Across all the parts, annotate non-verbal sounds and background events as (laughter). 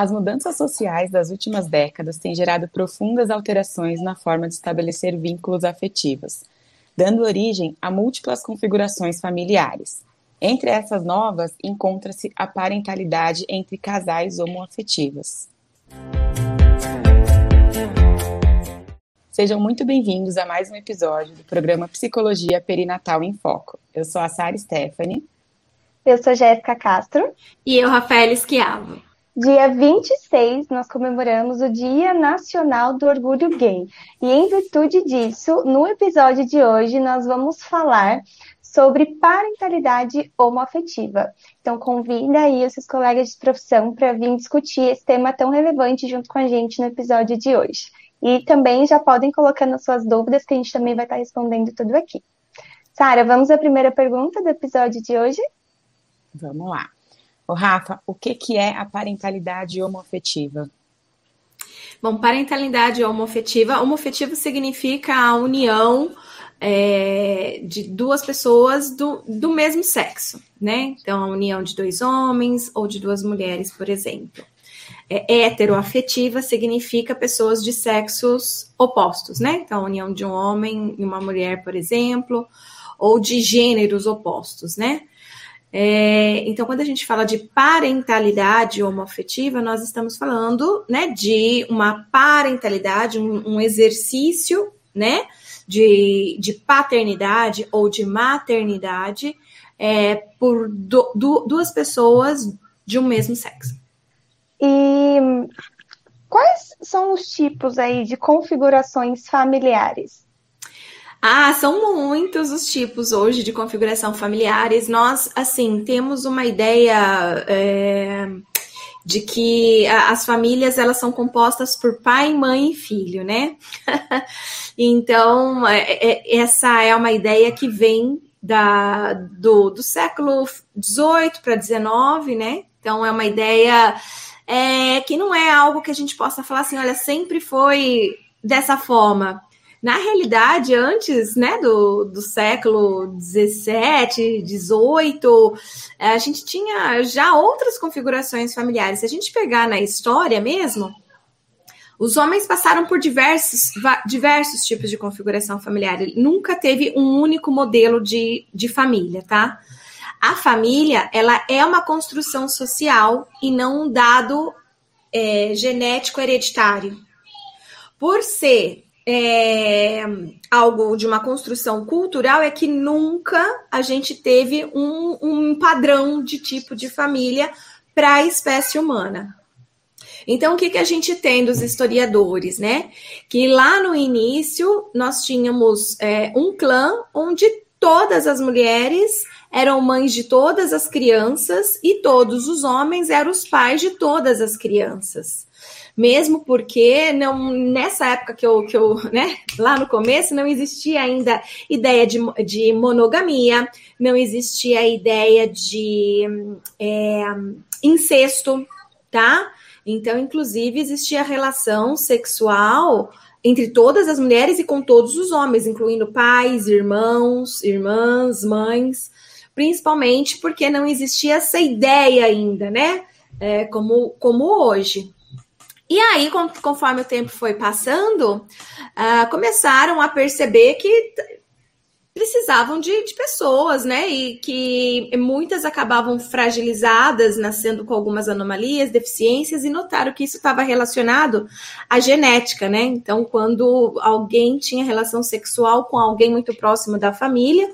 As mudanças sociais das últimas décadas têm gerado profundas alterações na forma de estabelecer vínculos afetivos, dando origem a múltiplas configurações familiares. Entre essas novas, encontra-se a parentalidade entre casais homoafetivos. Sejam muito bem-vindos a mais um episódio do programa Psicologia Perinatal em Foco. Eu sou a Sara Stephanie. Eu sou Jéssica Castro. E eu, Rafael Esquiavo. Dia 26, nós comemoramos o Dia Nacional do Orgulho Gay. E em virtude disso, no episódio de hoje, nós vamos falar sobre parentalidade homoafetiva. Então, convida aí os seus colegas de profissão para vir discutir esse tema tão relevante junto com a gente no episódio de hoje. E também já podem colocando as suas dúvidas, que a gente também vai estar respondendo tudo aqui. Sara, vamos à primeira pergunta do episódio de hoje? Vamos lá. Ô, Rafa, o que, que é a parentalidade homoafetiva? Bom, parentalidade homoafetiva, homoafetivo significa a união é, de duas pessoas do, do mesmo sexo, né? Então, a união de dois homens ou de duas mulheres, por exemplo. É, heteroafetiva significa pessoas de sexos opostos, né? Então, a união de um homem e uma mulher, por exemplo, ou de gêneros opostos, né? É, então, quando a gente fala de parentalidade homoafetiva, nós estamos falando né, de uma parentalidade, um, um exercício né, de, de, paternidade ou de maternidade é, por do, do, duas pessoas de um mesmo sexo. E quais são os tipos aí de configurações familiares? Ah, são muitos os tipos hoje de configuração familiares. Nós, assim, temos uma ideia é, de que as famílias elas são compostas por pai, mãe e filho, né? (laughs) então, é, é, essa é uma ideia que vem da, do, do século XVIII para XIX, né? Então, é uma ideia é, que não é algo que a gente possa falar assim, olha, sempre foi dessa forma na realidade, antes né, do, do século XVII, XVIII, a gente tinha já outras configurações familiares. Se a gente pegar na história mesmo, os homens passaram por diversos, diversos tipos de configuração familiar. Nunca teve um único modelo de, de família, tá? A família, ela é uma construção social e não um dado é, genético hereditário. Por ser é, algo de uma construção cultural é que nunca a gente teve um, um padrão de tipo de família para a espécie humana. Então, o que, que a gente tem dos historiadores, né? Que lá no início nós tínhamos é, um clã onde todas as mulheres eram mães de todas as crianças e todos os homens eram os pais de todas as crianças mesmo porque não nessa época que eu, que eu né, lá no começo não existia ainda ideia de, de monogamia, não existia ideia de é, incesto, tá? Então, inclusive, existia relação sexual entre todas as mulheres e com todos os homens, incluindo pais, irmãos, irmãs, mães, principalmente porque não existia essa ideia ainda, né? É, como, como hoje. E aí, conforme o tempo foi passando, uh, começaram a perceber que precisavam de, de, pessoas, né? E que muitas acabavam fragilizadas, nascendo com algumas anomalias, deficiências, e notaram que isso estava relacionado à genética, né? Então, quando alguém tinha relação sexual com alguém muito próximo da família,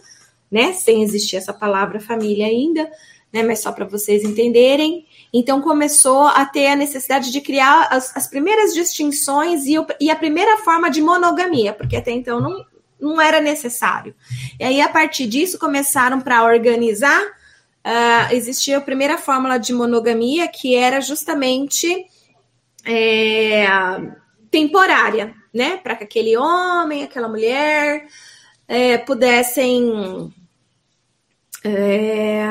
né? Sem existir essa palavra família ainda, né? Mas só para vocês entenderem, então começou a ter a necessidade de criar as, as primeiras distinções e, o, e, a primeira forma de monogamia, porque até então não, não era necessário. E aí, a partir disso, começaram para organizar. Uh, existia a primeira fórmula de monogamia, que era justamente é, temporária, né? Para que aquele homem, aquela mulher é, pudessem é,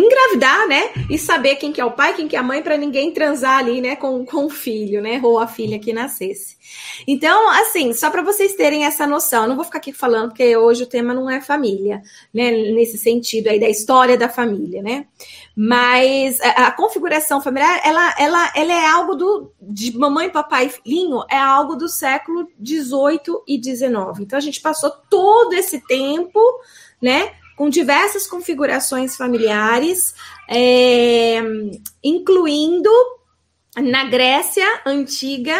engravidar, né? E saber quem que é o pai, quem que é a mãe, para ninguém transar ali, né, com, com o filho, né? Ou a filha que nascesse. Então, assim, só para vocês terem essa noção, eu não vou ficar aqui falando, porque hoje o tema não é família, né? Nesse sentido aí da história da família, né? Mas a, a configuração familiar, ela, ela, ela é algo do de mamãe, papai e filhinho, é algo do século 18 e 19. Então a gente passou todo esse tempo, né? Com diversas configurações familiares, é, incluindo na Grécia antiga,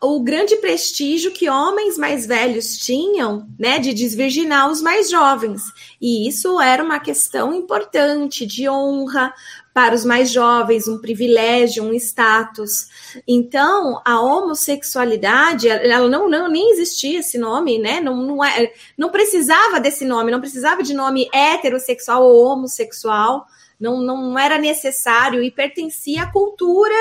o grande prestígio que homens mais velhos tinham, né, de desvirginar os mais jovens. E isso era uma questão importante de honra, para os mais jovens, um privilégio, um status. Então, a homossexualidade, ela não, não nem existia esse nome, né? Não, não, é, não precisava desse nome, não precisava de nome heterossexual ou homossexual. Não, não era necessário e pertencia à cultura,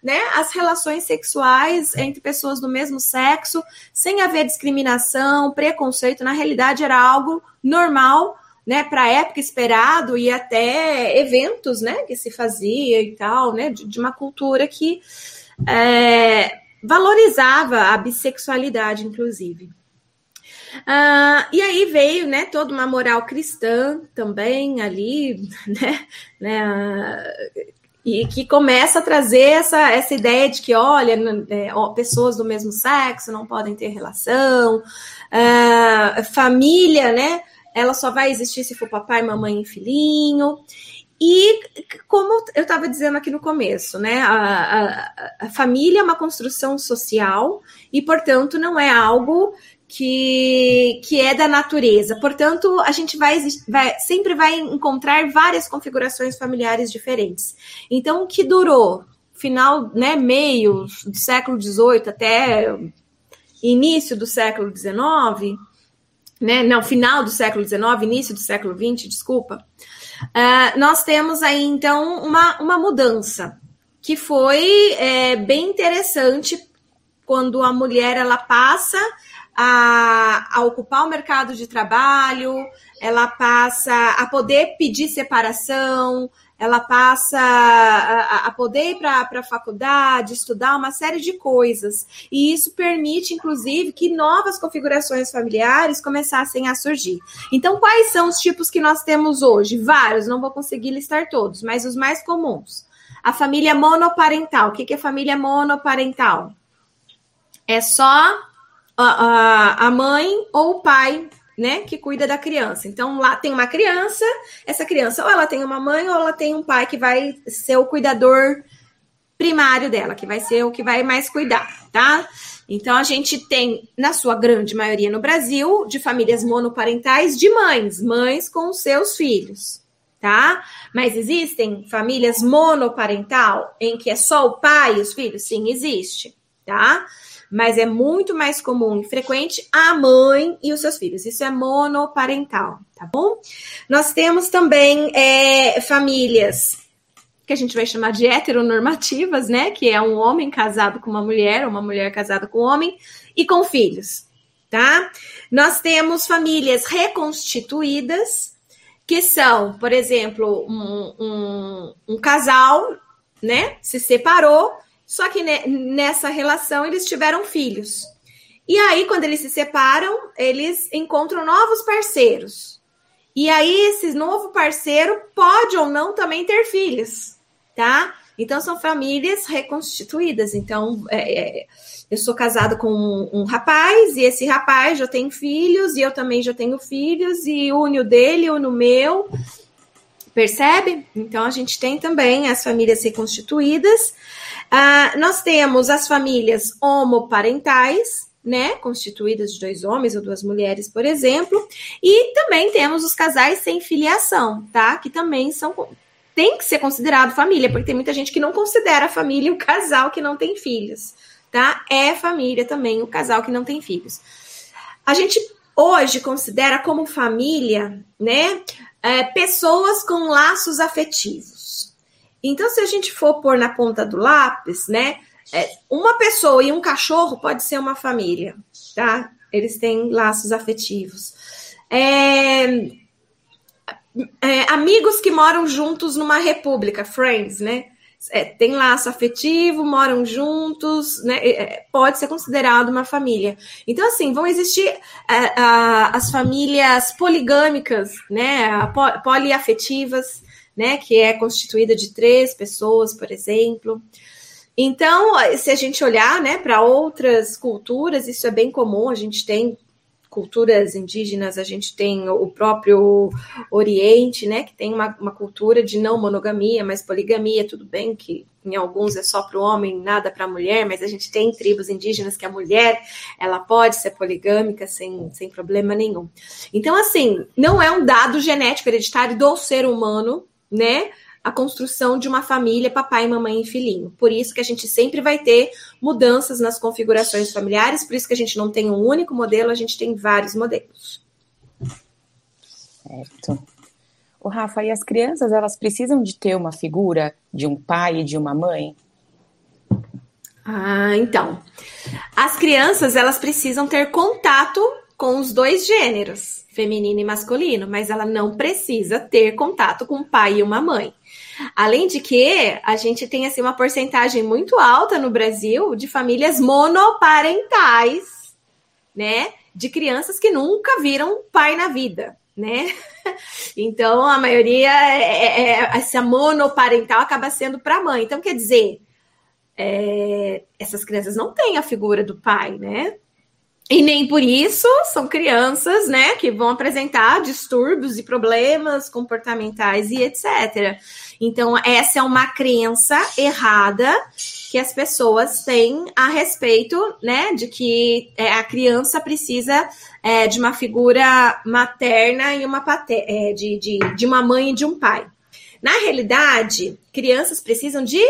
né, as relações sexuais entre pessoas do mesmo sexo, sem haver discriminação, preconceito, na realidade era algo normal né, para a época esperado e até eventos, né, que se fazia e tal, né, de, de uma cultura que é, valorizava a bissexualidade, inclusive. Ah, e aí veio, né, toda uma moral cristã também ali, (laughs) né, né e que começa a trazer essa, essa ideia de que, olha, é, pessoas do mesmo sexo não podem ter relação, ah, família, né, ela só vai existir se for papai, mamãe e filhinho. E como eu estava dizendo aqui no começo, né, a, a, a, família é uma construção social e, portanto, não é algo que, que é da natureza. Portanto, a gente vai, vai sempre vai encontrar várias configurações familiares diferentes. Então, o que durou final, né, meio do século XVIII até início do século XIX né, não, final do século XIX, início do século XX, desculpa, uh, nós temos aí então uma, uma mudança que foi é, bem interessante quando a mulher ela passa a, a, ocupar o mercado de trabalho, ela passa a poder pedir separação, ela passa a, a poder ir para a faculdade, estudar uma série de coisas. E isso permite, inclusive, que novas configurações familiares começassem a surgir. Então, quais são os tipos que nós temos hoje? Vários, não vou conseguir listar todos, mas os mais comuns. A família monoparental. O que é família monoparental? É só a, a, mãe ou o pai né, que cuida da criança. Então lá tem uma criança, essa criança ou ela tem uma mãe ou ela tem um pai que vai ser o cuidador primário dela, que vai ser o que vai mais cuidar, tá? Então a gente tem, na sua grande maioria no Brasil, de famílias monoparentais de mães, mães com seus filhos, tá? Mas existem famílias monoparental em que é só o pai e os filhos? Sim, existe, tá? Mas é muito mais comum e frequente a mãe e os seus filhos. Isso é monoparental, tá bom? Nós temos também é, famílias que a gente vai chamar de heteronormativas, né? Que é um homem casado com uma mulher, uma mulher casada com um homem e com filhos, tá? Nós temos famílias reconstituídas, que são, por exemplo, um, um, um casal, né? Se separou só que nessa relação eles tiveram filhos. E aí, quando eles se separam, eles encontram novos parceiros. E aí, esse novo parceiro pode ou não também ter filhos, tá? Então, são famílias reconstituídas. Então, é, é, eu sou casada com um, um, rapaz, e esse rapaz já tem filhos, e eu também já tenho filhos, e une o dele, une o meu. Percebe? Então, a gente tem também as famílias reconstituídas. Ah, nós temos as famílias homoparentais, né, constituídas de dois homens ou duas mulheres, por exemplo, e também temos os casais sem filiação, tá? Que também são tem que ser considerado família, porque tem muita gente que não considera família o (laughs) casal que não tem filhos, tá? É família também o casal que não tem filhos. A gente hoje considera como família, né, é, pessoas com laços afetivos. Então, se a gente for pôr na ponta do lápis, né? É, uma pessoa e um cachorro pode ser uma família, tá? Eles têm laços afetivos. É, é, amigos que moram juntos numa república, friends, né? É, tem laço afetivo, moram juntos, né? É, pode ser considerado uma família. Então, assim, vão existir é, as famílias poligâmicas, né? Poliafetivas, né? Que é constituída de três pessoas, por exemplo. Então, se a gente olhar né, para outras culturas, isso é bem comum, a gente tem culturas indígenas, a gente tem o próprio Oriente, né, que tem uma, uma cultura de não monogamia, mas poligamia, tudo bem que em alguns é só para o homem, nada para a mulher, mas a gente tem tribos indígenas que a mulher, ela pode ser poligâmica sem, sem problema nenhum. Então, assim, não é um dado genético hereditário do ser humano, né, a construção de uma família, papai, mamãe e filhinho. Por isso que a gente sempre vai ter mudanças nas configurações familiares, por isso que a gente não tem um único modelo, a gente tem vários modelos. Certo. O Rafa, e as crianças, elas precisam de ter uma figura de um pai e de uma mãe? Ah, então. As crianças, elas precisam ter contato com os dois gêneros, feminino e masculino, mas ela não precisa ter contato com um pai e uma mãe. Além de que a gente tem assim uma porcentagem muito alta no Brasil de famílias monoparentais, né? De crianças que nunca viram pai na vida, né? (laughs) Então a maioria é, é, é essa monoparental acaba sendo para a mãe. Então quer dizer, é, essas crianças não têm a figura do pai, né? E nem por isso são crianças, né, que vão apresentar distúrbios e problemas comportamentais e etc. Então, essa é uma crença errada que as pessoas têm a respeito, né, de que é, a criança precisa é, de uma figura materna e uma paterna, é, de, de, de uma mãe e de um pai. Na realidade, crianças precisam de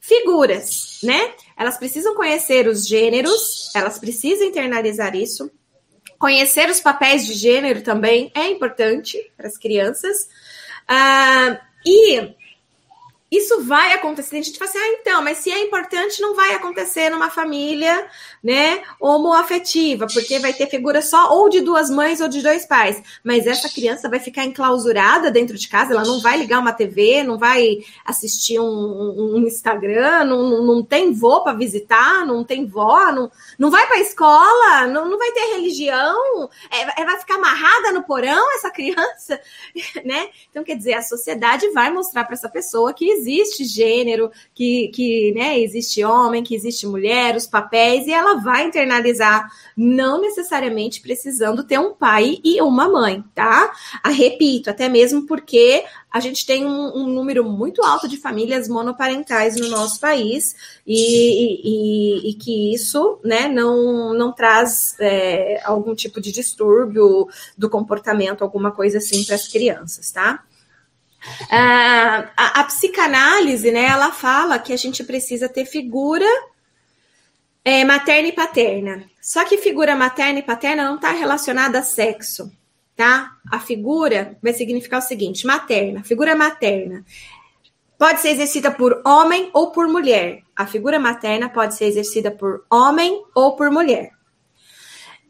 figuras, né? Elas precisam conhecer os gêneros, elas precisam internalizar isso. Conhecer os papéis de gênero também é importante para as crianças. Uh, e isso vai acontecer. A gente fala assim, ah, então, mas se é importante, não vai acontecer numa família, né, homoafetiva, porque vai ter figura só ou de duas mães ou de dois pais. Mas essa criança vai ficar enclausurada dentro de casa, ela não vai ligar uma TV, não vai assistir um, um Instagram, não, não tem vô para visitar, não tem vó, não, não vai para escola, não, não vai ter religião, é, é, vai ficar amarrada no porão essa criança, (laughs) né? Então, quer dizer, a sociedade vai mostrar para essa pessoa que existe gênero, que, que né, existe homem, que existe mulher, os papéis, e ela vai internalizar, não necessariamente precisando ter um pai e uma mãe, tá? Ah, repito, até mesmo porque a gente tem um, um, número muito alto de famílias monoparentais no nosso país e, e, e que isso né, não, não traz é, algum tipo de distúrbio do comportamento, alguma coisa assim para as crianças, tá? Ah, a, a, psicanálise, né, ela fala que a gente precisa ter figura é, materna e paterna. Só que figura materna e paterna não está relacionada a sexo, tá? A figura vai significar o seguinte: materna, figura materna. Pode ser exercida por homem ou por mulher. A figura materna pode ser exercida por homem ou por mulher.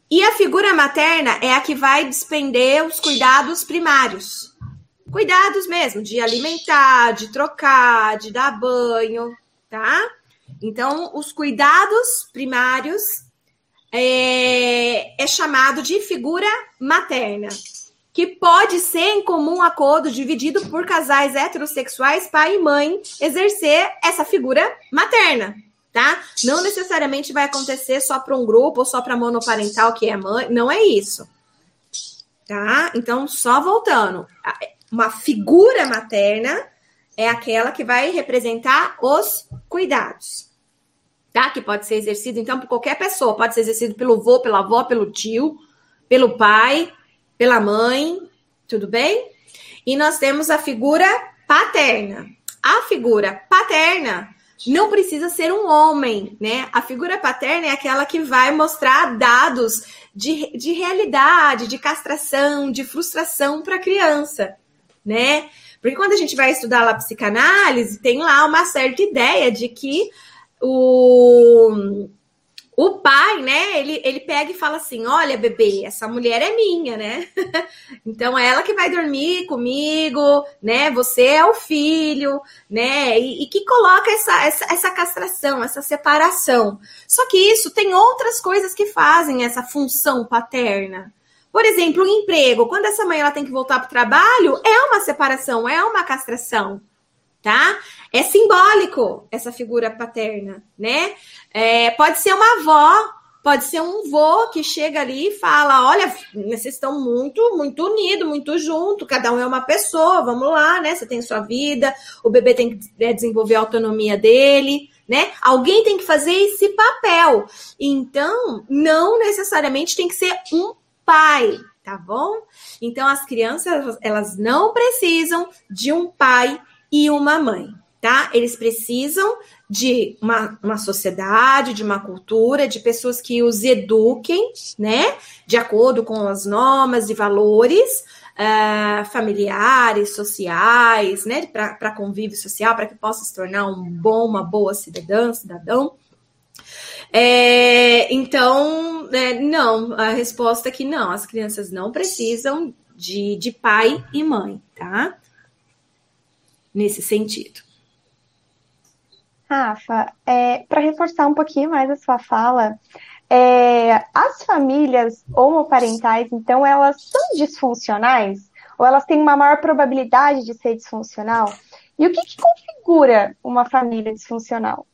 E a figura materna é a que vai despender os cuidados primários, cuidados mesmo, de alimentar, de trocar, de dar banho, tá? Então, os cuidados primários é, é chamado de figura materna, que pode ser em comum acordo dividido por casais heterossexuais, pai e mãe, exercer essa figura materna, tá? Não necessariamente vai acontecer só para um grupo ou só para monoparental que é mãe, não é isso. Tá? Então, só voltando uma figura materna é aquela que vai representar os cuidados. Tá? Que pode ser exercido, então, por qualquer pessoa. Pode ser exercido pelo avô, pela avó, pelo tio, pelo pai, pela mãe. Tudo bem? E nós temos a figura paterna. A figura paterna não precisa ser um homem, né? A figura paterna é aquela que vai mostrar dados de, de realidade, de castração, de frustração para a criança né? Porque quando a gente vai estudar lá psicanálise, tem lá uma certa ideia de que o, o pai, né, ele, ele pega e fala assim: olha, bebê, essa mulher é minha, né? (laughs) então é ela que vai dormir comigo, né? Você é o filho, né? E, e que coloca essa, essa, essa castração, essa separação. Só que isso tem outras coisas que fazem essa função paterna. Por exemplo, o emprego. Quando essa mãe ela tem que voltar para o trabalho, é uma separação, é uma castração tá? É simbólico essa figura paterna, né? É, pode ser uma avó, pode ser um vô que chega ali e fala: olha, vocês estão muito, muito unidos, muito junto, cada um é uma pessoa, vamos lá, né? Você tem sua vida, o bebê tem que é, desenvolver a autonomia dele. Né? Alguém tem que fazer esse papel. Então, não necessariamente tem que ser um pai, tá bom? Então, as crianças, elas não precisam de um pai e uma mãe, tá? Eles precisam de uma, uma sociedade, de uma cultura, de pessoas que os eduquem, né? De acordo com as normas e valores uh, familiares, sociais, né? Para convívio social, para que possa se tornar um bom, uma boa cidadã, cidadão. É, então, é, não, a resposta é que não, as crianças não precisam de, de pai e mãe, tá? nesse sentido. Rafa, é, para reforçar um pouquinho mais a sua fala, é, as famílias homoparentais, então, elas são disfuncionais? Ou elas têm uma maior probabilidade de ser disfuncional? E o que, que configura uma família disfuncional?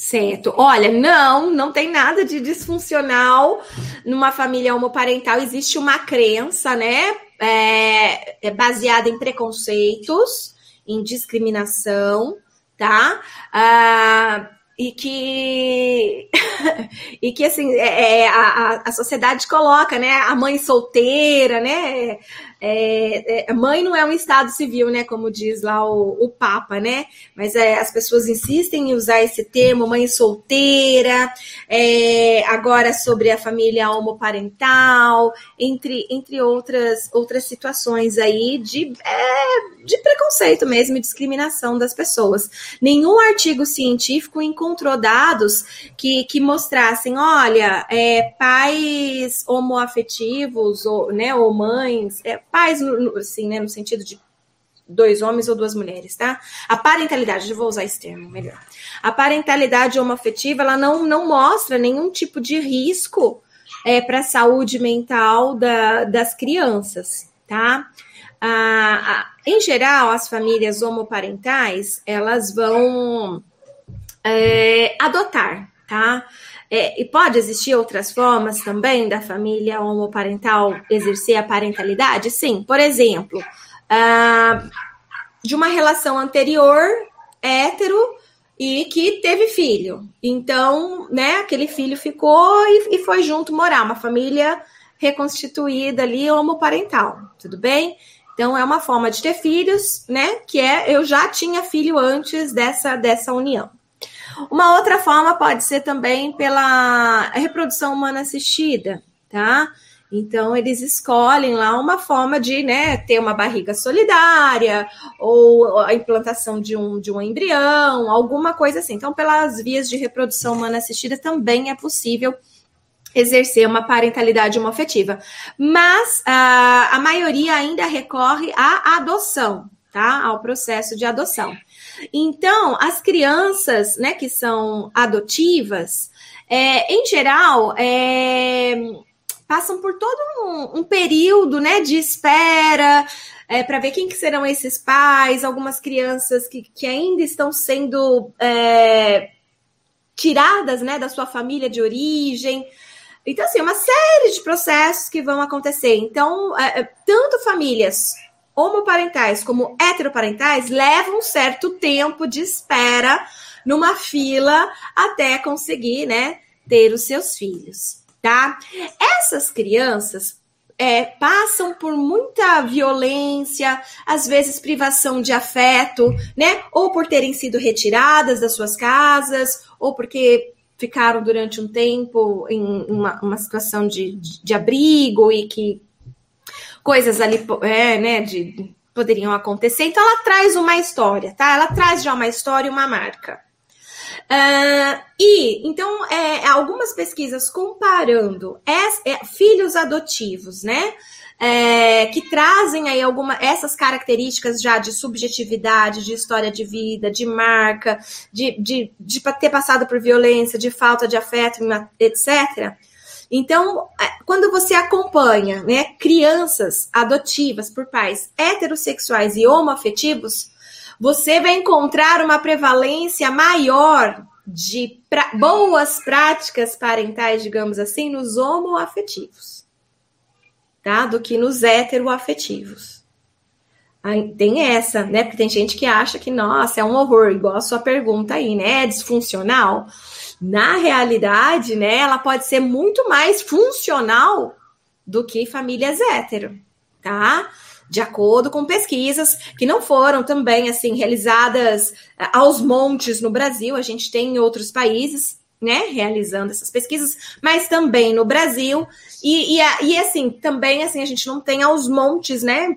Certo. Olha, não, não tem nada de disfuncional numa família homoparental. Existe uma crença, né, é, é baseada em preconceitos em discriminação, tá? Ah, e que (laughs) e que assim é, é a, a sociedade coloca né a mãe solteira né é, é, mãe não é um estado civil, né? Como diz lá o, o Papa, né? Mas é, as pessoas insistem em usar esse termo, mãe solteira, é, agora sobre a família homoparental, entre, entre outras, outras situações aí de, é, de preconceito mesmo e discriminação das pessoas. Nenhum artigo científico encontrou dados que, que mostrassem, olha, é, pais homoafetivos, ou, né, ou mães, pais, assim, né, no sentido de dois homens ou duas mulheres, tá? A parentalidade, eu vou usar esse termo melhor. A parentalidade homoafetiva, ela não, não mostra nenhum tipo de risco é, para a saúde mental da, das crianças, tá? Ah, em geral, as famílias homoparentais, elas vão é, adotar, tá? É, e pode existir outras formas também da família homoparental exercer a parentalidade? Sim, por exemplo, uh, de uma relação anterior hétero e que teve filho. Então, né, aquele filho ficou e, e foi junto morar, uma família reconstituída ali homoparental, tudo bem? Então é uma forma de ter filhos, né? Que é eu já tinha filho antes dessa dessa união. Uma outra forma pode ser também pela reprodução humana assistida, tá? Então, eles escolhem lá uma forma de né, ter uma barriga solidária, ou a implantação de um, de um embrião, alguma coisa assim. Então, pelas vias de reprodução humana assistida, também é possível exercer uma parentalidade homoafetiva. Mas a, a maioria ainda recorre à adoção, tá? Ao processo de adoção. Então, as crianças, né, que são adotivas, é, em geral, é, passam por todo um, um período, né, de espera, é, para ver quem que serão esses pais, algumas crianças que, que ainda estão sendo é, tiradas, né, da sua família de origem. Então, assim, uma série de processos que vão acontecer. Então, é, é tanto famílias homoparentais como heteroparentais levam um certo tempo de espera numa fila até conseguir, né, ter os seus filhos, tá? Essas crianças é, passam por muita violência, às vezes privação de afeto, né? Ou por terem sido retiradas das suas casas, ou porque ficaram durante um tempo em uma, uma situação de, de, de abrigo e que coisas ali, é, né, de, poderiam acontecer. Então, ela traz uma história, tá? Ela traz já uma história e uma marca. Uh, e então é, algumas pesquisas comparando es, é, filhos adotivos, né? É, que trazem aí alguma essas características já de subjetividade, de história de vida, de marca, de, de, de ter passado por violência, de falta de afeto, etc. Então, é, quando você acompanha né, crianças adotivas por pais heterossexuais e homoafetivos, você vai encontrar uma prevalência maior de pra boas práticas parentais, digamos assim, nos homoafetivos, tá? Do que nos heteroafetivos. Aí tem essa, né? Porque tem gente que acha que, nossa, é um horror, igual a sua pergunta aí, né? É disfuncional. Na realidade, né, ela pode ser muito mais funcional do que famílias hétero, tá? de acordo com pesquisas que não foram também assim realizadas eh, aos montes no Brasil, a gente tem em outros países, né, realizando essas pesquisas, mas também no Brasil e, e, e assim também assim a gente não tem aos montes, né?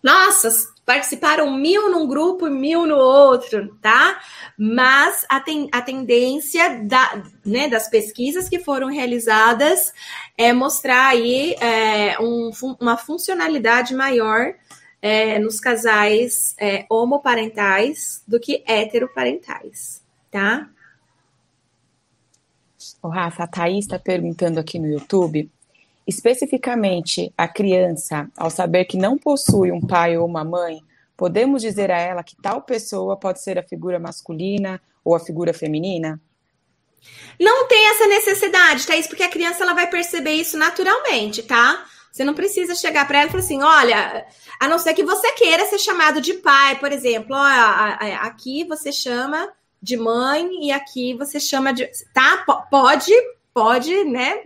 Nossa, participaram mil num grupo e mil no outro, tá? Mas a, ten, a tendência da, né, das pesquisas que foram realizadas é mostrar aí é, um, uma funcionalidade maior é, nos casais é, homoparentais do que heteroparentais, tá? O Rafa, a Thaís está perguntando aqui no YouTube Especificamente, a criança, ao saber que não possui um pai ou uma mãe, podemos dizer a ela que tal pessoa pode ser a figura masculina ou a figura feminina? Não tem essa necessidade, Thaís, porque a criança ela vai perceber isso naturalmente, tá? Você não precisa chegar para ela e falar assim: olha, a não ser que você queira ser chamado de pai, por exemplo, ó, aqui você chama de mãe e aqui você chama de. Tá? Pode, pode, né?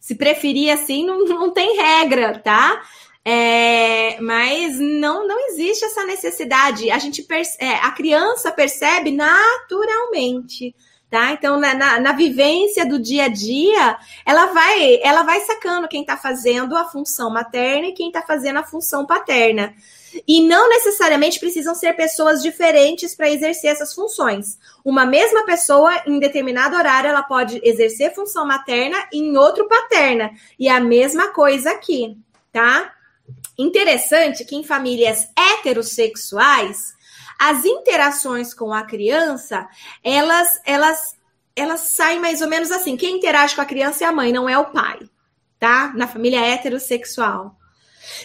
Se preferir assim, não, (laughs) não tem regra, tá? É, mas não, não existe essa necessidade. A gente é, a criança percebe naturalmente, tá? Então, na, na, na, vivência do dia a dia, ela vai, ela vai sacando quem está fazendo a função materna e quem está fazendo a função paterna. E não necessariamente precisam ser pessoas diferentes para exercer essas funções. Uma mesma pessoa, em determinado horário, ela pode exercer função materna e em outro paterna. E a mesma coisa aqui, tá? Interessante que em famílias heterossexuais, as interações com a criança, elas, elas, elas saem mais ou menos assim. Quem interage com a criança é a mãe, não é o pai, tá? Na família heterossexual.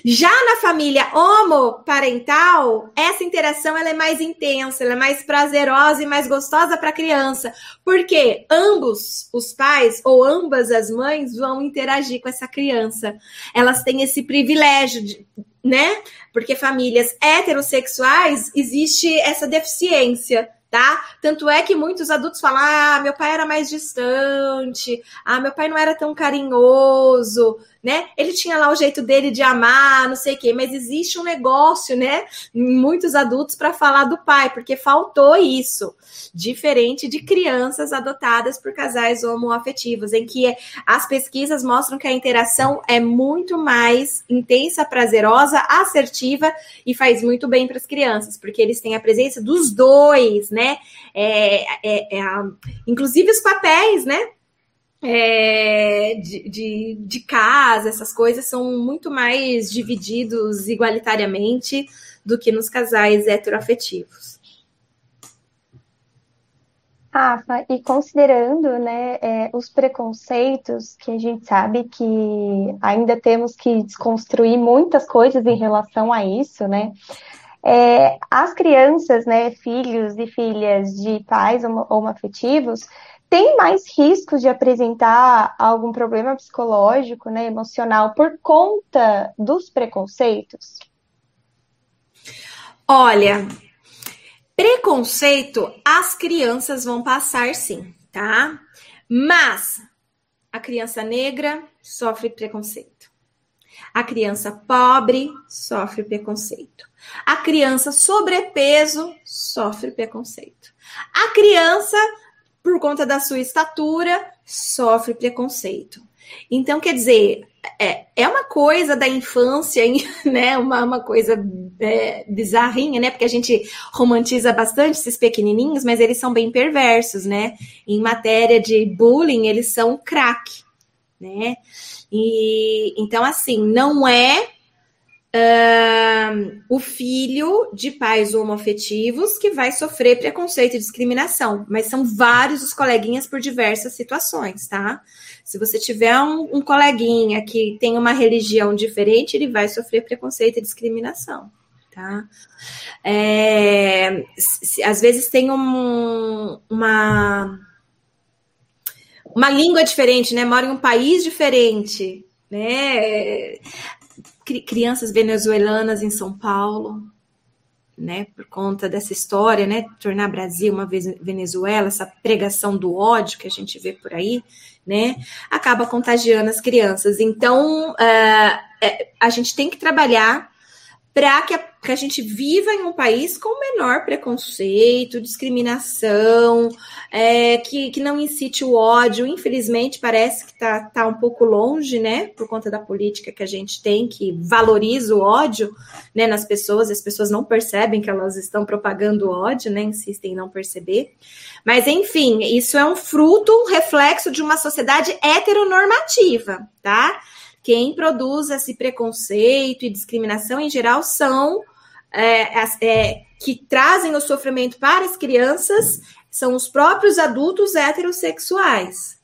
Já na família homoparental, essa interação ela é mais intensa, ela é mais prazerosa e mais gostosa para a criança, porque ambos os pais ou ambas as mães vão interagir com essa criança. Elas têm esse privilégio de, né? Porque famílias heterossexuais existe essa deficiência tá? Tanto é que muitos adultos falam: ah, meu pai era mais distante, ah, meu pai não era tão carinhoso, né? Ele tinha lá o jeito dele de amar, não sei o quê, mas existe um negócio, né? Muitos adultos para falar do pai, porque faltou isso. Diferente de crianças adotadas por casais homoafetivos, em que as pesquisas mostram que a interação é muito mais intensa, prazerosa, assertiva e faz muito bem para as crianças, porque eles têm a presença dos dois, né? É, é, é, inclusive os papéis, né? é, de, de, de, casa, essas coisas são muito mais divididos igualitariamente do que nos casais heteroafetivos. Rafa, e considerando né, é, os preconceitos, que a gente sabe que ainda temos que desconstruir muitas coisas em relação a isso, né? É, as crianças, né, filhos e filhas de pais homoafetivos, tem mais riscos de apresentar algum problema psicológico, né, emocional, por conta dos preconceitos? Olha, preconceito as crianças vão passar sim, tá? Mas a criança negra sofre preconceito. A criança pobre sofre preconceito. A criança sobrepeso sofre preconceito. A criança por conta da sua estatura, sofre preconceito. Então, quer dizer, é, é uma coisa da infância, (laughs) né? Uma, uma coisa é, bizarrinha, né? Porque a gente romantiza bastante esses pequenininhos, mas eles são bem perversos, né? Em matéria de bullying, eles são crack, né? E então, assim, não é o filho de pais homoafetivos que vai sofrer preconceito e discriminação, mas são vários os coleguinhas por diversas situações, tá? Se você tiver um, um coleguinha que tem uma religião diferente, ele vai sofrer preconceito e discriminação, tá? É, se, às vezes tem um, uma uma língua diferente, né? Mora em um país diferente, né? crianças venezuelanas em São Paulo, né, por conta dessa história, né, tornar Brasil uma Venezuela, essa pregação do ódio que a gente vê por aí, né, acaba contagiando as crianças. Então, uh, a gente tem que trabalhar para que, que, a gente viva em um país com menor preconceito, discriminação, é, que, que não incite o ódio. Infelizmente, parece que está tá um pouco longe, né? Por conta da política que a gente tem, que valoriza o ódio né, nas pessoas, as pessoas não percebem que elas estão propagando ódio, né? Insistem em não perceber. Mas, enfim, isso é um fruto, um reflexo de uma sociedade heteronormativa, tá? quem produz esse preconceito e discriminação em geral são é, é, que trazem o sofrimento para as crianças são os próprios adultos heterossexuais,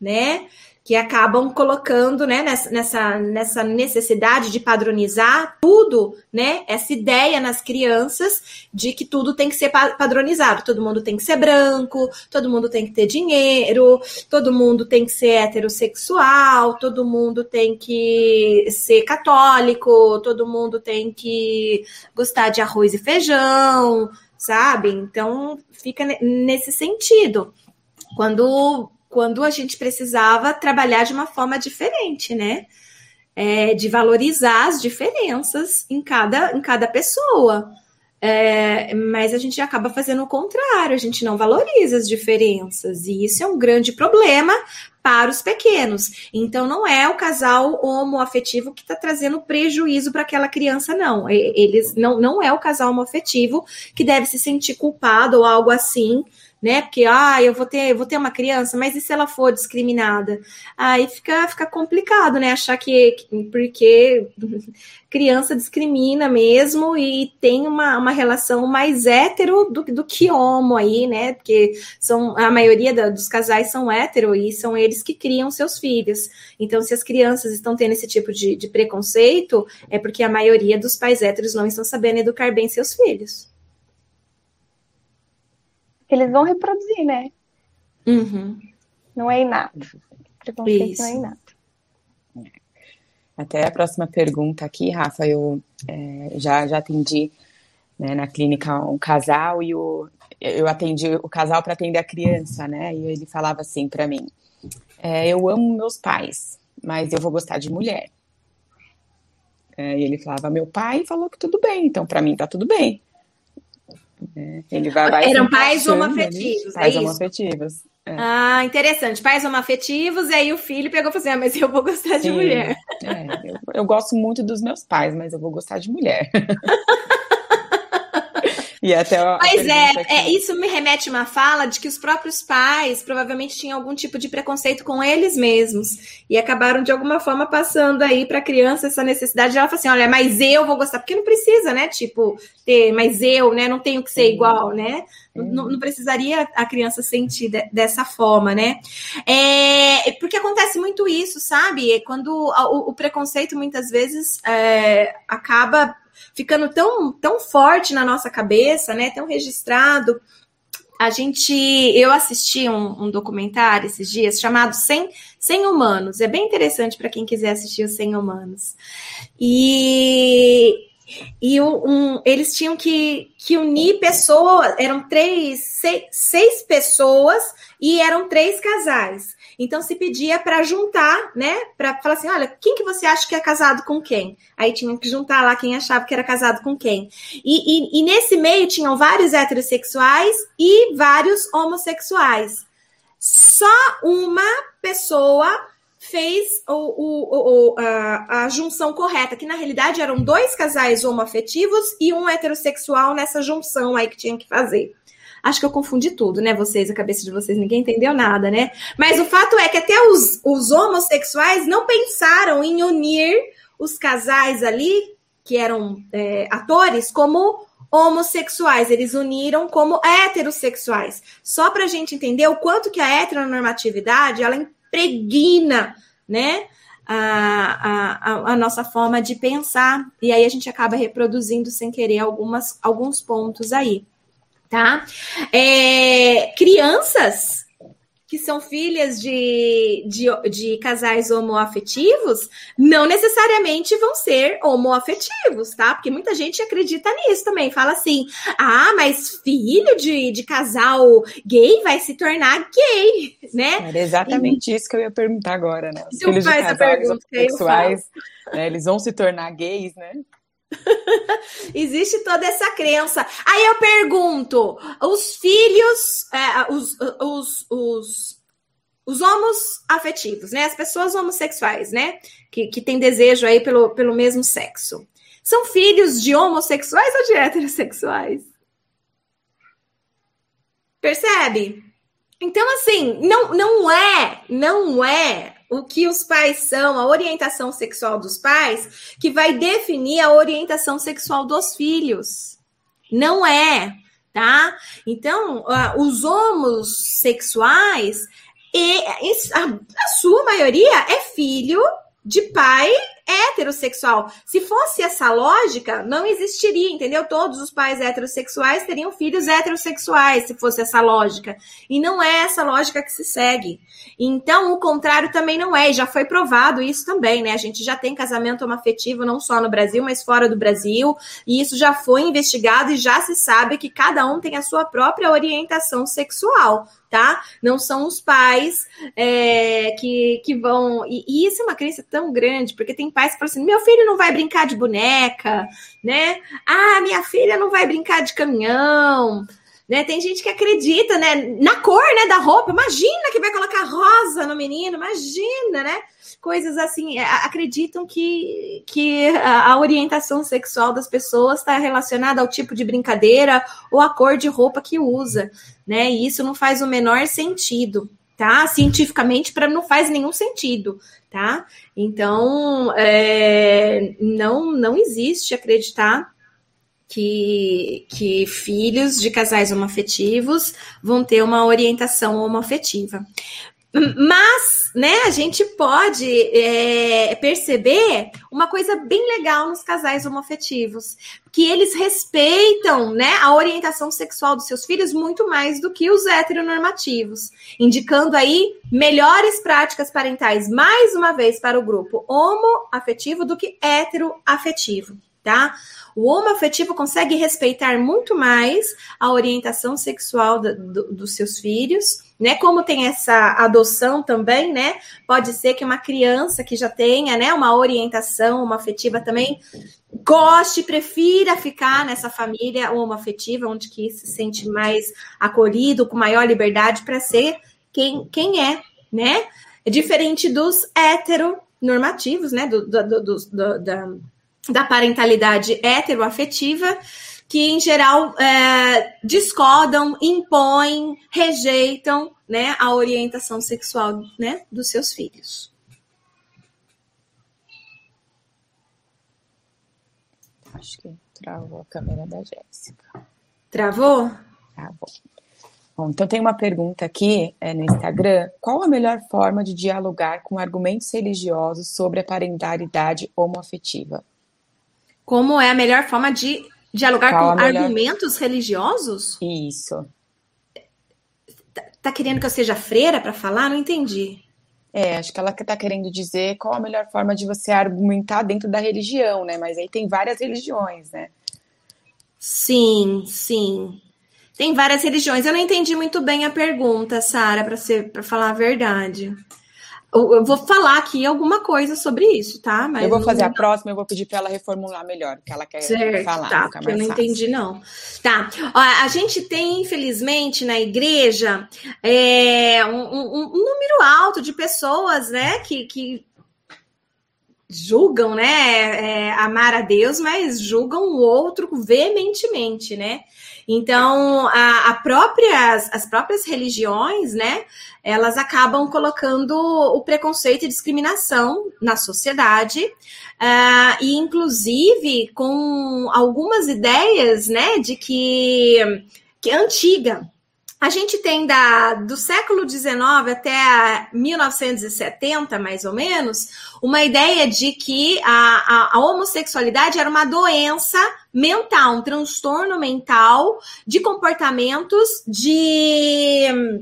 né? Que acabam colocando né, nessa, nessa, nessa necessidade de padronizar tudo, né? Essa ideia nas crianças de que tudo tem que ser padronizado, todo mundo tem que ser branco, todo mundo tem que ter dinheiro, todo mundo tem que ser heterossexual, todo mundo tem que ser católico, todo mundo tem que gostar de arroz e feijão, sabe? Então fica nesse sentido. Quando quando a gente precisava trabalhar de uma forma diferente, né? É, de valorizar as diferenças em cada, em cada pessoa. É, mas a gente acaba fazendo o contrário, a gente não valoriza as diferenças, e isso é um grande problema para os pequenos. Então, não é o casal homoafetivo que está trazendo prejuízo para aquela criança, não. Eles não, não é o casal homoafetivo que deve se sentir culpado ou algo assim né? Porque, ah, eu vou ter, eu vou ter uma criança, mas e se ela for discriminada? Aí fica, fica complicado, né? Achar que, porque (laughs) criança discrimina mesmo e tem uma, uma relação mais hétero do, do que homo aí, né? Porque são, a maioria da, dos casais são hétero e são eles que criam seus filhos. Então, se as crianças estão tendo esse tipo de, de preconceito, é porque a maioria dos pais héteros não estão sabendo educar bem seus filhos eles vão reproduzir, né? Uhum. Não é inato. Preconceito Isso. não é inato. Até a próxima pergunta aqui, Rafa, eu é, já, já atendi né, na clínica um casal e o, eu atendi o casal para atender a criança, né? E ele falava assim para mim: é, Eu amo meus pais, mas eu vou gostar de mulher. É, e ele falava: Meu pai falou que tudo bem, então para mim tá tudo bem. É, ele vai, vai Eram pais homoafetivos. É pais é homoafetivos. É. Ah, interessante. Pais homoafetivos, e aí o filho ppegou e falou assim: ah, mas eu vou gostar de mulher. É, eu, eu, gosto muito dos meus pais, mas eu vou gostar de mulher. (laughs) E até Pois é, é, isso me remete a uma fala de que os próprios pais provavelmente tinham algum tipo de preconceito com eles mesmos e acabaram de alguma forma passando aí para a criança essa necessidade de ela falar assim, olha, mas eu vou gostar, porque não precisa, né? Tipo, ter, mas eu, né? Não tenho que ser igual, né? Não, não, precisaria a criança sentir de, dessa forma, né? É, porque acontece muito isso, sabe? Quando o, o preconceito muitas vezes é, acaba ficando tão, tão forte na nossa cabeça, né? Tão registrado. A gente, eu assisti um, um documentário esses dias chamado 100, 100 Humanos. É bem interessante para quem quiser assistir os 100 Humanos. E e um, eles tinham que, que unir pessoas, eram três, seis, seis pessoas e eram três casais. Então se pedia para juntar, né? Para falar assim: olha, quem que você acha que é casado com quem? Aí tinham que juntar lá quem achava que era casado com quem. E, e, e nesse meio tinham vários heterossexuais e vários homossexuais. Só uma pessoa fez o, o, o, a, a, junção correta, que na realidade eram dois casais homoafetivos e um heterossexual nessa junção aí que tinha que fazer. Acho que eu confundi tudo, né? Vocês, a cabeça de vocês, ninguém entendeu nada, né? Mas o fato é que até os, os homossexuais não pensaram em unir os casais ali, que eram é, atores, como homossexuais, eles uniram como heterossexuais. Só para a gente entender o quanto que a heteronormatividade ela impregna, né? A, a, a, nossa forma de pensar, e aí a gente acaba reproduzindo sem querer algumas, alguns pontos aí tá? É, crianças que são filhas de, de, de casais homoafetivos não necessariamente vão ser homoafetivos, tá? Porque muita gente acredita nisso também. Fala assim: ah, mas filho de, de casal gay vai se tornar gay, (laughs) né? Era exatamente e... isso que eu ia perguntar agora, né? Os filhos de casais homossexuais, né, eles vão se tornar gays, né? (laughs) Existe toda essa crença. Aí eu pergunto: os filhos, é, os, os, os, os homos afetivos, né? As pessoas homossexuais, né? Que, que têm desejo aí pelo, pelo mesmo sexo. São filhos de homossexuais ou de heterossexuais? Percebe? Então, assim, não, não é, não é o que os pais são, a orientação sexual dos pais, que vai definir a orientação sexual dos filhos. Não é, tá? Então, os homossexuais, e, a sua maioria é filho de pai heterossexual. Se fosse essa lógica, não existiria, entendeu? Todos os pais heterossexuais teriam filhos heterossexuais, se fosse essa lógica. E não é essa lógica que se segue. Então, o contrário também não é, e já foi provado isso também, né? A gente já tem casamento homoafetivo não só no Brasil, mas fora do Brasil, e isso já foi investigado e já se sabe que cada um tem a sua própria orientação sexual tá? Não são os pais é, que, que vão. E, e, isso é uma crença tão grande, porque tem pais que falam assim: meu filho não vai brincar de boneca, né? Ah, minha filha não vai brincar de caminhão. Né, tem gente que acredita, né, na cor, né, da roupa. Imagina que vai colocar rosa no menino, imagina, né? Coisas assim, é, acreditam que, que a orientação sexual das pessoas está relacionada ao tipo de brincadeira ou à cor de roupa que usa, né? E isso não faz o menor sentido, tá? Cientificamente, para não faz nenhum sentido, tá? Então, é, não, não existe acreditar que, que filhos de casais homoafetivos vão ter uma orientação homoafetiva. Mas, né, a gente pode é, perceber uma coisa bem legal nos casais homoafetivos, que eles respeitam, né, a orientação sexual dos seus filhos muito mais do que os heteronormativos, indicando aí melhores práticas parentais, mais uma vez, para o grupo homoafetivo do que heteroafetivo, tá? O homoafetivo consegue respeitar muito mais a orientação sexual do, do, dos seus filhos, né? Como tem essa adoção também, né? Pode ser que uma criança que já tenha, né, uma orientação homoafetiva também goste, prefira ficar nessa família homoafetiva, onde que se sente mais acolhido, com maior liberdade para ser quem, quem é, né? É diferente dos heteronormativos, né? Do, do, do, do da, da parentalidade heteroafetiva, que em geral é, discordam, impõem, rejeitam né, a orientação sexual né, dos seus filhos. Acho que travou a câmera da Jéssica. Travou? Travou. Bom, então tem uma pergunta aqui é, no Instagram. Qual a melhor forma de dialogar com argumentos religiosos sobre a parentalidade homoafetiva? Como é a melhor forma de dialogar Qual com argumentos religiosos? Isso. Tá, tá querendo que eu seja freira para falar? Não entendi. É, acho que ela está querendo dizer qual a melhor forma de você argumentar dentro da religião, né? Mas aí tem várias religiões, né? Sim, sim. Tem várias religiões. Eu não entendi muito bem a pergunta, Sara, para falar a verdade. Eu vou falar aqui alguma coisa sobre isso, tá? Mas eu vou fazer não... a próxima, eu vou pedir para ela reformular melhor, que ela quer certo, falar. Tá, porque eu não fácil. entendi, não. Tá. Ó, a gente tem, infelizmente, na igreja, é, um, um, um, número alto de pessoas, né, que, que julgam, né, é, amar a Deus, mas julgam o outro veementemente, né? Então, a, a próprias, as próprias religiões, né, elas acabam colocando o preconceito e discriminação na sociedade, uh, e inclusive com algumas ideias, né, de que, que é antiga, a gente tem da, do século XIX até 1970, mais ou menos, uma ideia de que a, a, a, homossexualidade era uma doença mental, um transtorno mental de comportamentos de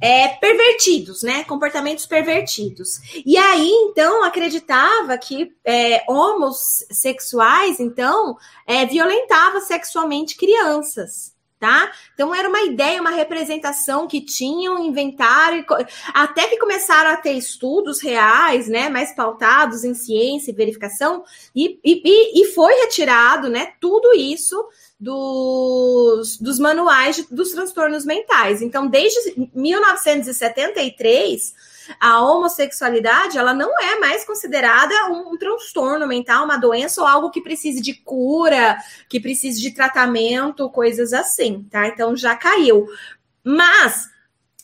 é, pervertidos, né? Comportamentos pervertidos. E aí, então, acreditava que é, homossexuais, então, é, violentava sexualmente crianças tá? Então era uma ideia, uma representação que tinham, inventaram, até que começaram a ter estudos reais, né, mais pautados em ciência e verificação, e, e, e foi retirado, né, tudo isso dos, dos manuais de, dos transtornos mentais. Então, desde 1973 a homossexualidade ela não é mais considerada um, um, transtorno mental, uma doença ou algo que precise de cura, que precise de tratamento, coisas assim, tá? Então já caiu. Mas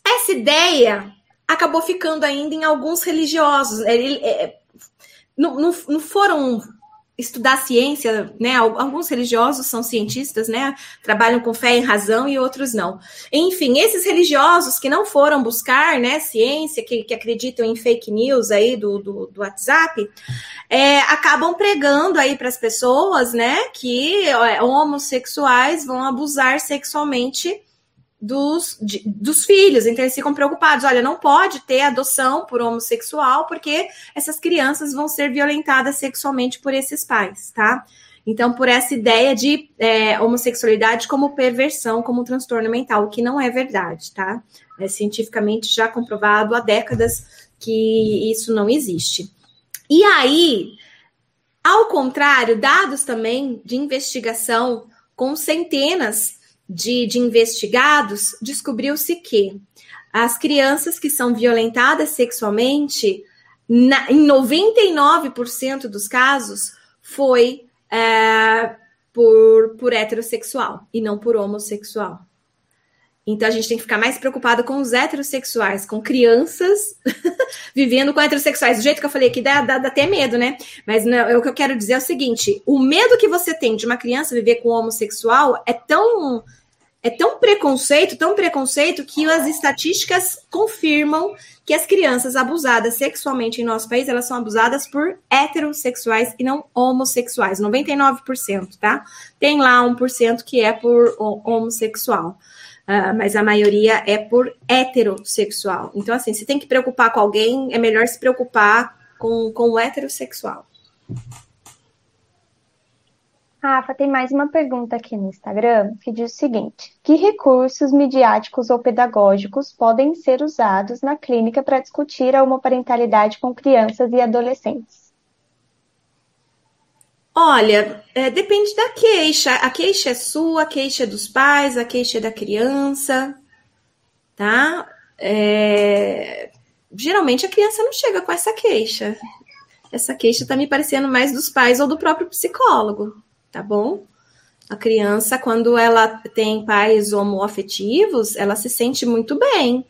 essa ideia acabou ficando ainda em alguns religiosos. Ele, é, não, não, não foram estudar ciência, né? Alguns religiosos são cientistas, né? Trabalham com fé e razão e outros não. Enfim, esses religiosos que não foram buscar, né, ciência, que, que acreditam em fake news aí do, do, do WhatsApp, é, acabam pregando aí para as pessoas, né, que homossexuais vão abusar sexualmente dos, de, dos filhos. Então, eles ficam preocupados: olha, não pode ter adoção por homossexual, porque essas crianças vão ser violentadas sexualmente por esses pais, tá? Então, por essa ideia de é, homossexualidade como perversão, como transtorno mental, o que não é verdade, tá? É cientificamente já comprovado há décadas que isso não existe. E aí, ao contrário, dados também de investigação com centenas de, de investigados, descobriu-se que as crianças que são violentadas sexualmente, na, em 99% dos casos, foi é, por, por heterossexual e não por homossexual. Então a gente tem que ficar mais preocupado com os heterossexuais, com crianças (laughs) vivendo com heterossexuais. Do jeito que eu falei aqui, dá, dá, dá até medo, né? Mas não, o que eu quero dizer é o seguinte: o medo que você tem de uma criança viver com um homossexual é tão. É tão preconceito, tão preconceito, que as estatísticas confirmam que as crianças abusadas sexualmente em nosso país, elas são abusadas por heterossexuais e não homossexuais. 99%, tá? Tem lá 1% que é por homossexual. Uh, mas a maioria é por heterossexual. Então, assim, se tem que preocupar com alguém, é melhor se preocupar com, com o heterossexual. Rafa, tem mais uma pergunta aqui no Instagram que diz o seguinte: que recursos midiáticos ou pedagógicos podem ser usados na clínica para discutir a homoparentalidade com crianças e adolescentes? Olha, é, depende da queixa. A queixa é sua, a queixa é dos pais, a queixa é da criança, tá? É... Geralmente a criança não chega com essa queixa. Essa queixa tá me parecendo mais dos pais ou do próprio psicólogo, tá bom? A criança, quando ela tem pais homoafetivos, ela se sente muito bem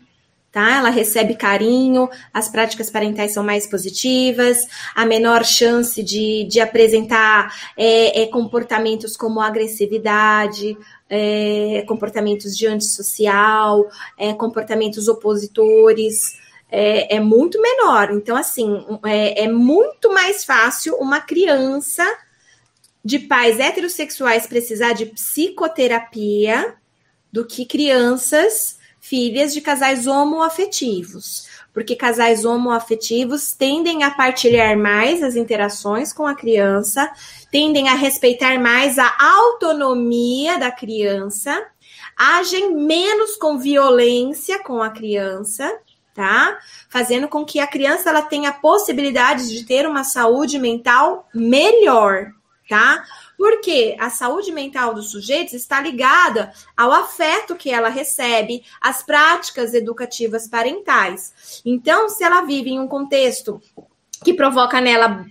tá? Ela recebe carinho, as práticas parentais são mais positivas, a menor chance de, de apresentar é, é comportamentos como agressividade, é, comportamentos de antissocial, é, comportamentos opositores. É, é, muito menor. Então, assim, é, é muito mais fácil uma criança de pais heterossexuais precisar de psicoterapia do que crianças filhas de casais homoafetivos, porque casais homoafetivos tendem a partilhar mais as interações com a criança, tendem a respeitar mais a autonomia da criança, agem menos com violência com a criança, tá? Fazendo com que a criança ela tenha a possibilidade de ter uma saúde mental melhor, tá? Porque a saúde mental dos sujeitos está ligada ao afeto que ela recebe, às práticas educativas parentais. Então, se ela vive em um contexto que provoca nela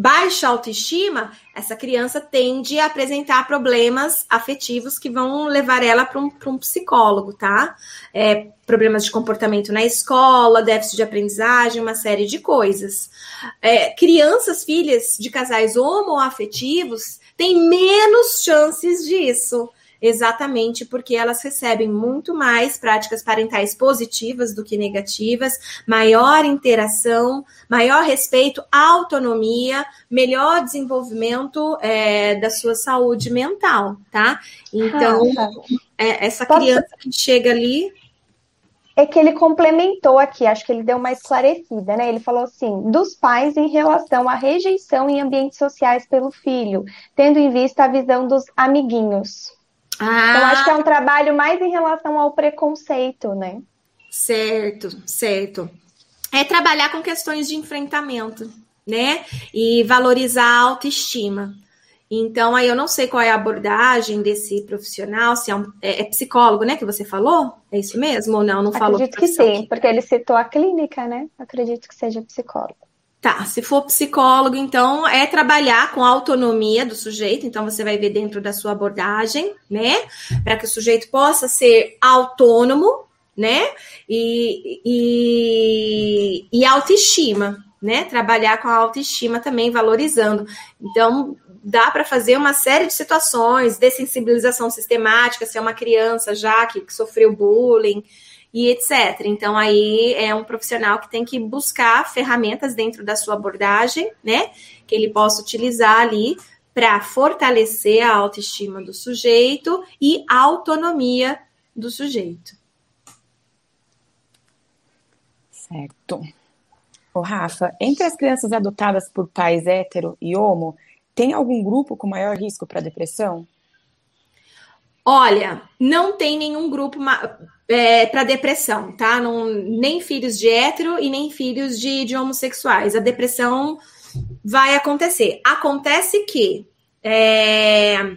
baixa autoestima, essa criança tende a apresentar problemas afetivos que vão levar ela para um, um, psicólogo, tá? É, problemas de comportamento na escola, déficit de aprendizagem, uma série de coisas. É, crianças, filhas de casais homoafetivos têm menos chances disso exatamente porque elas recebem muito mais práticas parentais positivas do que negativas, maior interação, maior respeito, autonomia, melhor desenvolvimento é, da sua saúde mental, tá? Então, é, essa criança que chega ali é que ele complementou aqui, acho que ele deu uma esclarecida, né? Ele falou assim: dos pais em relação à rejeição em ambientes sociais pelo filho, tendo em vista a visão dos amiguinhos. Ah. Então, acho que é um trabalho mais em relação ao preconceito, né? Certo, certo. É trabalhar com questões de enfrentamento, né? E valorizar a autoestima. Então, aí eu não sei qual é a abordagem desse profissional, se é, um, é, é psicólogo, né, que você falou? É isso mesmo ou não? Não falou? Acredito que sim, porque ele citou a clínica, né? Acredito que seja psicólogo. Tá, se for psicólogo, então é trabalhar com a autonomia do sujeito, então você vai ver dentro da sua abordagem, né? Para que o sujeito possa ser autônomo, né? E, e, e autoestima, né? Trabalhar com a autoestima também, valorizando. Então, dá para fazer uma série de situações, dessensibilização sistemática, se é uma criança já que, que sofreu bullying e etc. Então, aí é um profissional que tem que buscar ferramentas dentro da sua abordagem, né? Que ele possa utilizar ali para fortalecer a autoestima do sujeito e a autonomia do sujeito. Certo. O Rafa, entre as crianças adotadas por pais hétero e homo, tem algum grupo com maior risco para depressão? Olha, não tem nenhum grupo é, para depressão, tá? Não, nem filhos de hétero e nem filhos de, de homossexuais. A depressão vai acontecer. Acontece que é,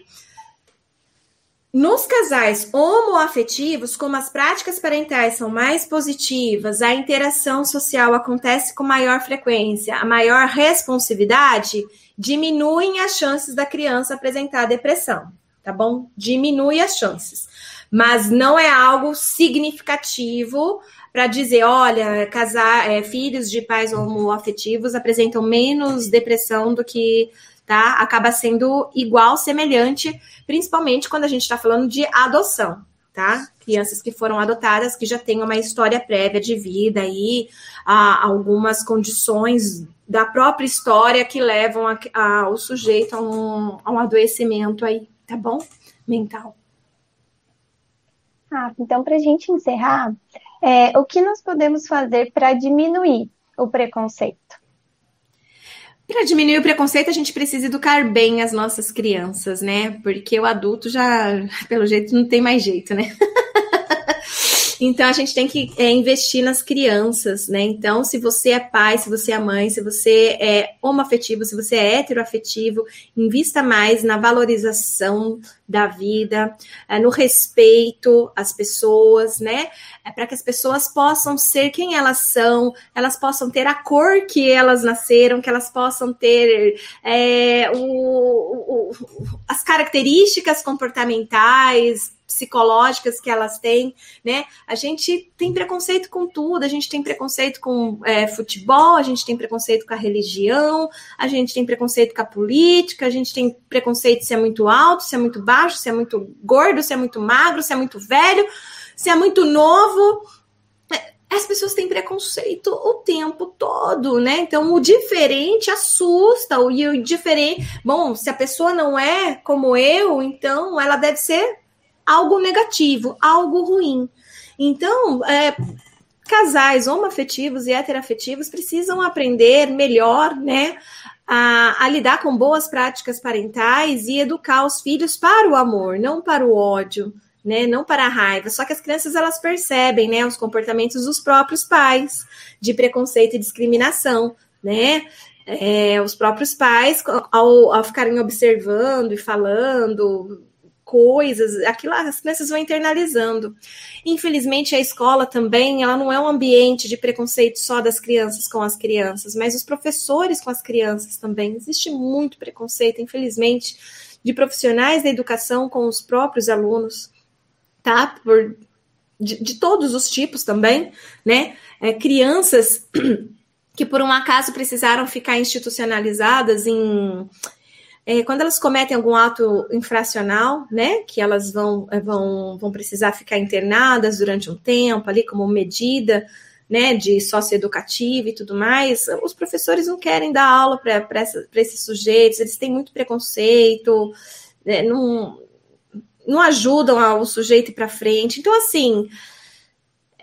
nos casais homoafetivos, como as práticas parentais são mais positivas, a interação social acontece com maior frequência, a maior responsividade, diminuem as chances da criança apresentar depressão, tá bom? Diminui as chances mas não é algo significativo para dizer, olha, casar, é, filhos de pais homoafetivos apresentam menos depressão do que tá? Acaba sendo igual, semelhante, principalmente quando a gente está falando de adoção, tá? Crianças que foram adotadas, que já têm uma história prévia de vida e a, algumas condições da própria história que levam a, a, o sujeito a um, a um adoecimento aí, tá bom? Mental. Ah, então, para a gente encerrar, é, o que nós podemos fazer para diminuir o preconceito? Para diminuir o preconceito, a gente precisa educar bem as nossas crianças, né? Porque o adulto já, (laughs) pelo jeito, não tem mais jeito, né? (laughs) Então a gente tem que é, investir nas crianças, né? Então, se você é pai, se você é mãe, se você é homoafetivo, se você é heteroafetivo, invista mais na valorização da vida, é, no respeito às pessoas, né? É para que as pessoas possam ser quem elas são, elas possam ter a cor que elas nasceram, que elas possam ter é, o, o, as características comportamentais, psicológicas que elas têm, né? A gente tem preconceito com tudo, a gente tem preconceito com é, futebol, a gente tem preconceito com a religião, a gente tem preconceito com a política, a gente tem preconceito se é muito alto, se é muito baixo, se é muito gordo, se é muito magro, se é muito velho, se é muito novo. É, as pessoas têm preconceito o tempo todo, né? Então o diferente assusta, e o diferente. Bom, se a pessoa não é como eu, então ela deve ser algo negativo, algo ruim. Então, é, casais homoafetivos e heteroafetivos precisam aprender melhor, né? A, a, lidar com boas práticas parentais e educar os filhos para o amor, não para o ódio, né? Não para a raiva. Só que as crianças elas percebem, né, os comportamentos dos próprios pais de preconceito e discriminação, né? É, os próprios pais, ao, ao ficarem observando e falando, coisas, aquilo as crianças vão internalizando. Infelizmente, a escola também, ela não é um ambiente de preconceito só das crianças com as crianças, mas os professores com as crianças também. Existe muito preconceito, infelizmente, de profissionais da educação com os próprios alunos, tá? Por, de, de todos os tipos também, né? É, crianças (clears throat) que por um acaso precisaram ficar institucionalizadas em é, quando elas cometem algum ato infracional, né, que elas vão, é, vão, vão precisar ficar internadas durante um tempo ali como medida, né, de socioeducativa e tudo mais, os professores não querem dar aula para esses sujeitos, eles têm muito preconceito, né, não, não ajudam o sujeito para frente. Então, assim,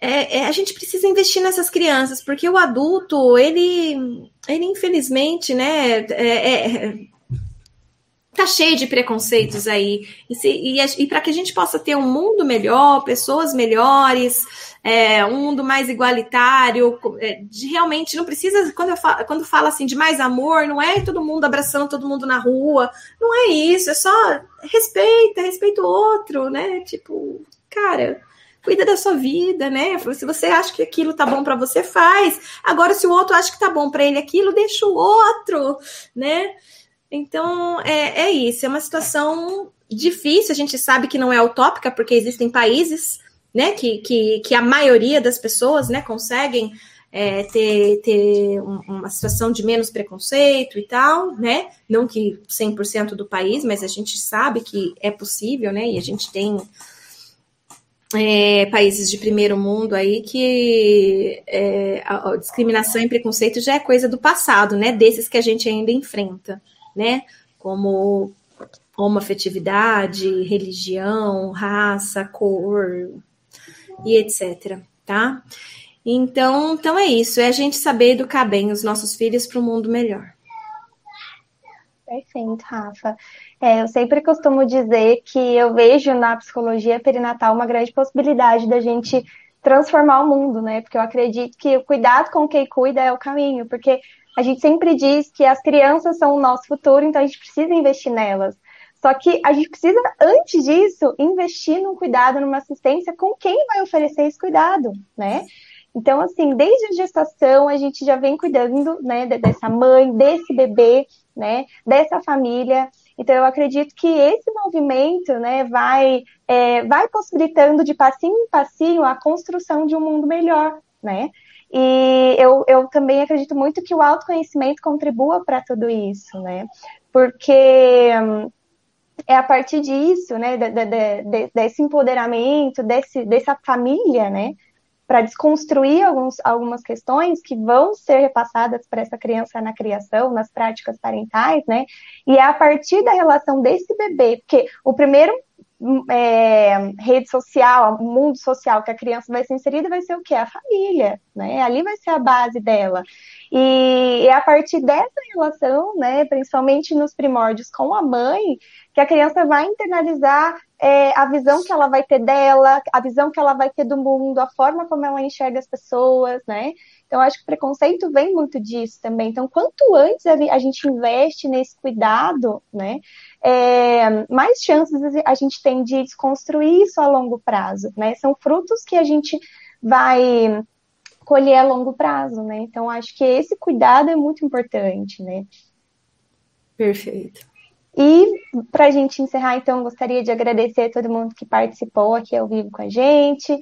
é, é, a gente precisa investir nessas crianças, porque o adulto, ele, ele infelizmente, né, é, é tá cheio de preconceitos aí. E, e, e para que a gente possa ter um mundo melhor, pessoas melhores, é, um mundo mais igualitário, é, de realmente não precisa, quando eu falo, quando fala assim de mais amor, não é todo mundo abraçando todo mundo na rua, não é isso, é só respeita, respeita o outro, né? Tipo, cara, cuida da sua vida, né? Se você acha que aquilo tá bom para você, faz. Agora, se o outro acha que tá bom para ele aquilo, deixa o outro, né? Então, é, é isso. É uma situação difícil. A gente sabe que não é utópica, porque existem países, né, que, que, que a maioria das pessoas, né, conseguem é, ter, ter uma situação de menos preconceito e tal, né? Não que 100% do país, mas a gente sabe que é possível, né? E a gente tem é, países de primeiro mundo aí que é, a, a discriminação e preconceito já é coisa do passado, né? Desses que a gente ainda enfrenta né? Como homoafetividade, religião, raça, cor e etc, tá? Então, então é isso, é a gente saber educar bem os nossos filhos para um mundo melhor. Perfeito, Rafa. É, eu sempre costumo dizer que eu vejo na psicologia perinatal uma grande possibilidade da gente transformar o mundo, né? Porque eu acredito que o cuidado com quem cuida é o caminho, porque a gente sempre diz que as crianças são o nosso futuro, então a gente precisa investir nelas. Só que a gente precisa, antes disso, investir num cuidado, numa assistência com quem vai oferecer esse cuidado, né? Então, assim, desde a gestação, a gente já vem cuidando, né, dessa mãe, desse bebê, né, dessa família. Então, eu acredito que esse movimento, né, vai, é, vai possibilitando de passinho em passinho a construção de um mundo melhor, né? E eu, eu também acredito muito que o autoconhecimento contribua para tudo isso, né? Porque hum, é a partir disso, né, de, de, de, desse empoderamento, desse, dessa família, né, para desconstruir alguns, algumas questões que vão ser repassadas para essa criança na criação, nas práticas parentais, né, e é a partir da relação desse bebê, porque o primeiro é, rede social, mundo social que a criança vai ser inserida vai ser o quê? A família, né? Ali vai ser a base dela. E é a partir dessa relação, né, principalmente nos primórdios com a mãe, que a criança vai internalizar é, a visão que ela vai ter dela, a visão que ela vai ter do mundo, a forma como ela enxerga as pessoas, né? Então, acho que o preconceito vem muito disso também. Então, quanto antes a gente investe nesse cuidado, né, é, mais chances a gente tem de desconstruir isso a longo prazo, né? São frutos que a gente vai colher a longo prazo, né? Então, acho que esse cuidado é muito importante, né? Perfeito. E para a gente encerrar, então, gostaria de agradecer a todo mundo que participou aqui ao vivo com a gente.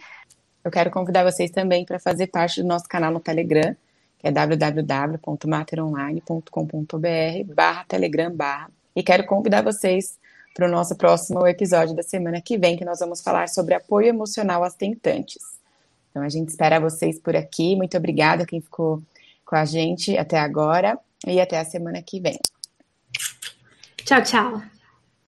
Eu quero convidar vocês também para fazer parte do nosso canal no Telegram, que é www.materonline.com.br barra telegram barra. E quero convidar vocês para o nosso próximo episódio da semana que vem, que nós vamos falar sobre apoio emocional às tentantes. Então a gente espera vocês por aqui. Muito obrigada a quem ficou com a gente até agora e até a semana que vem. Tchau, tchau.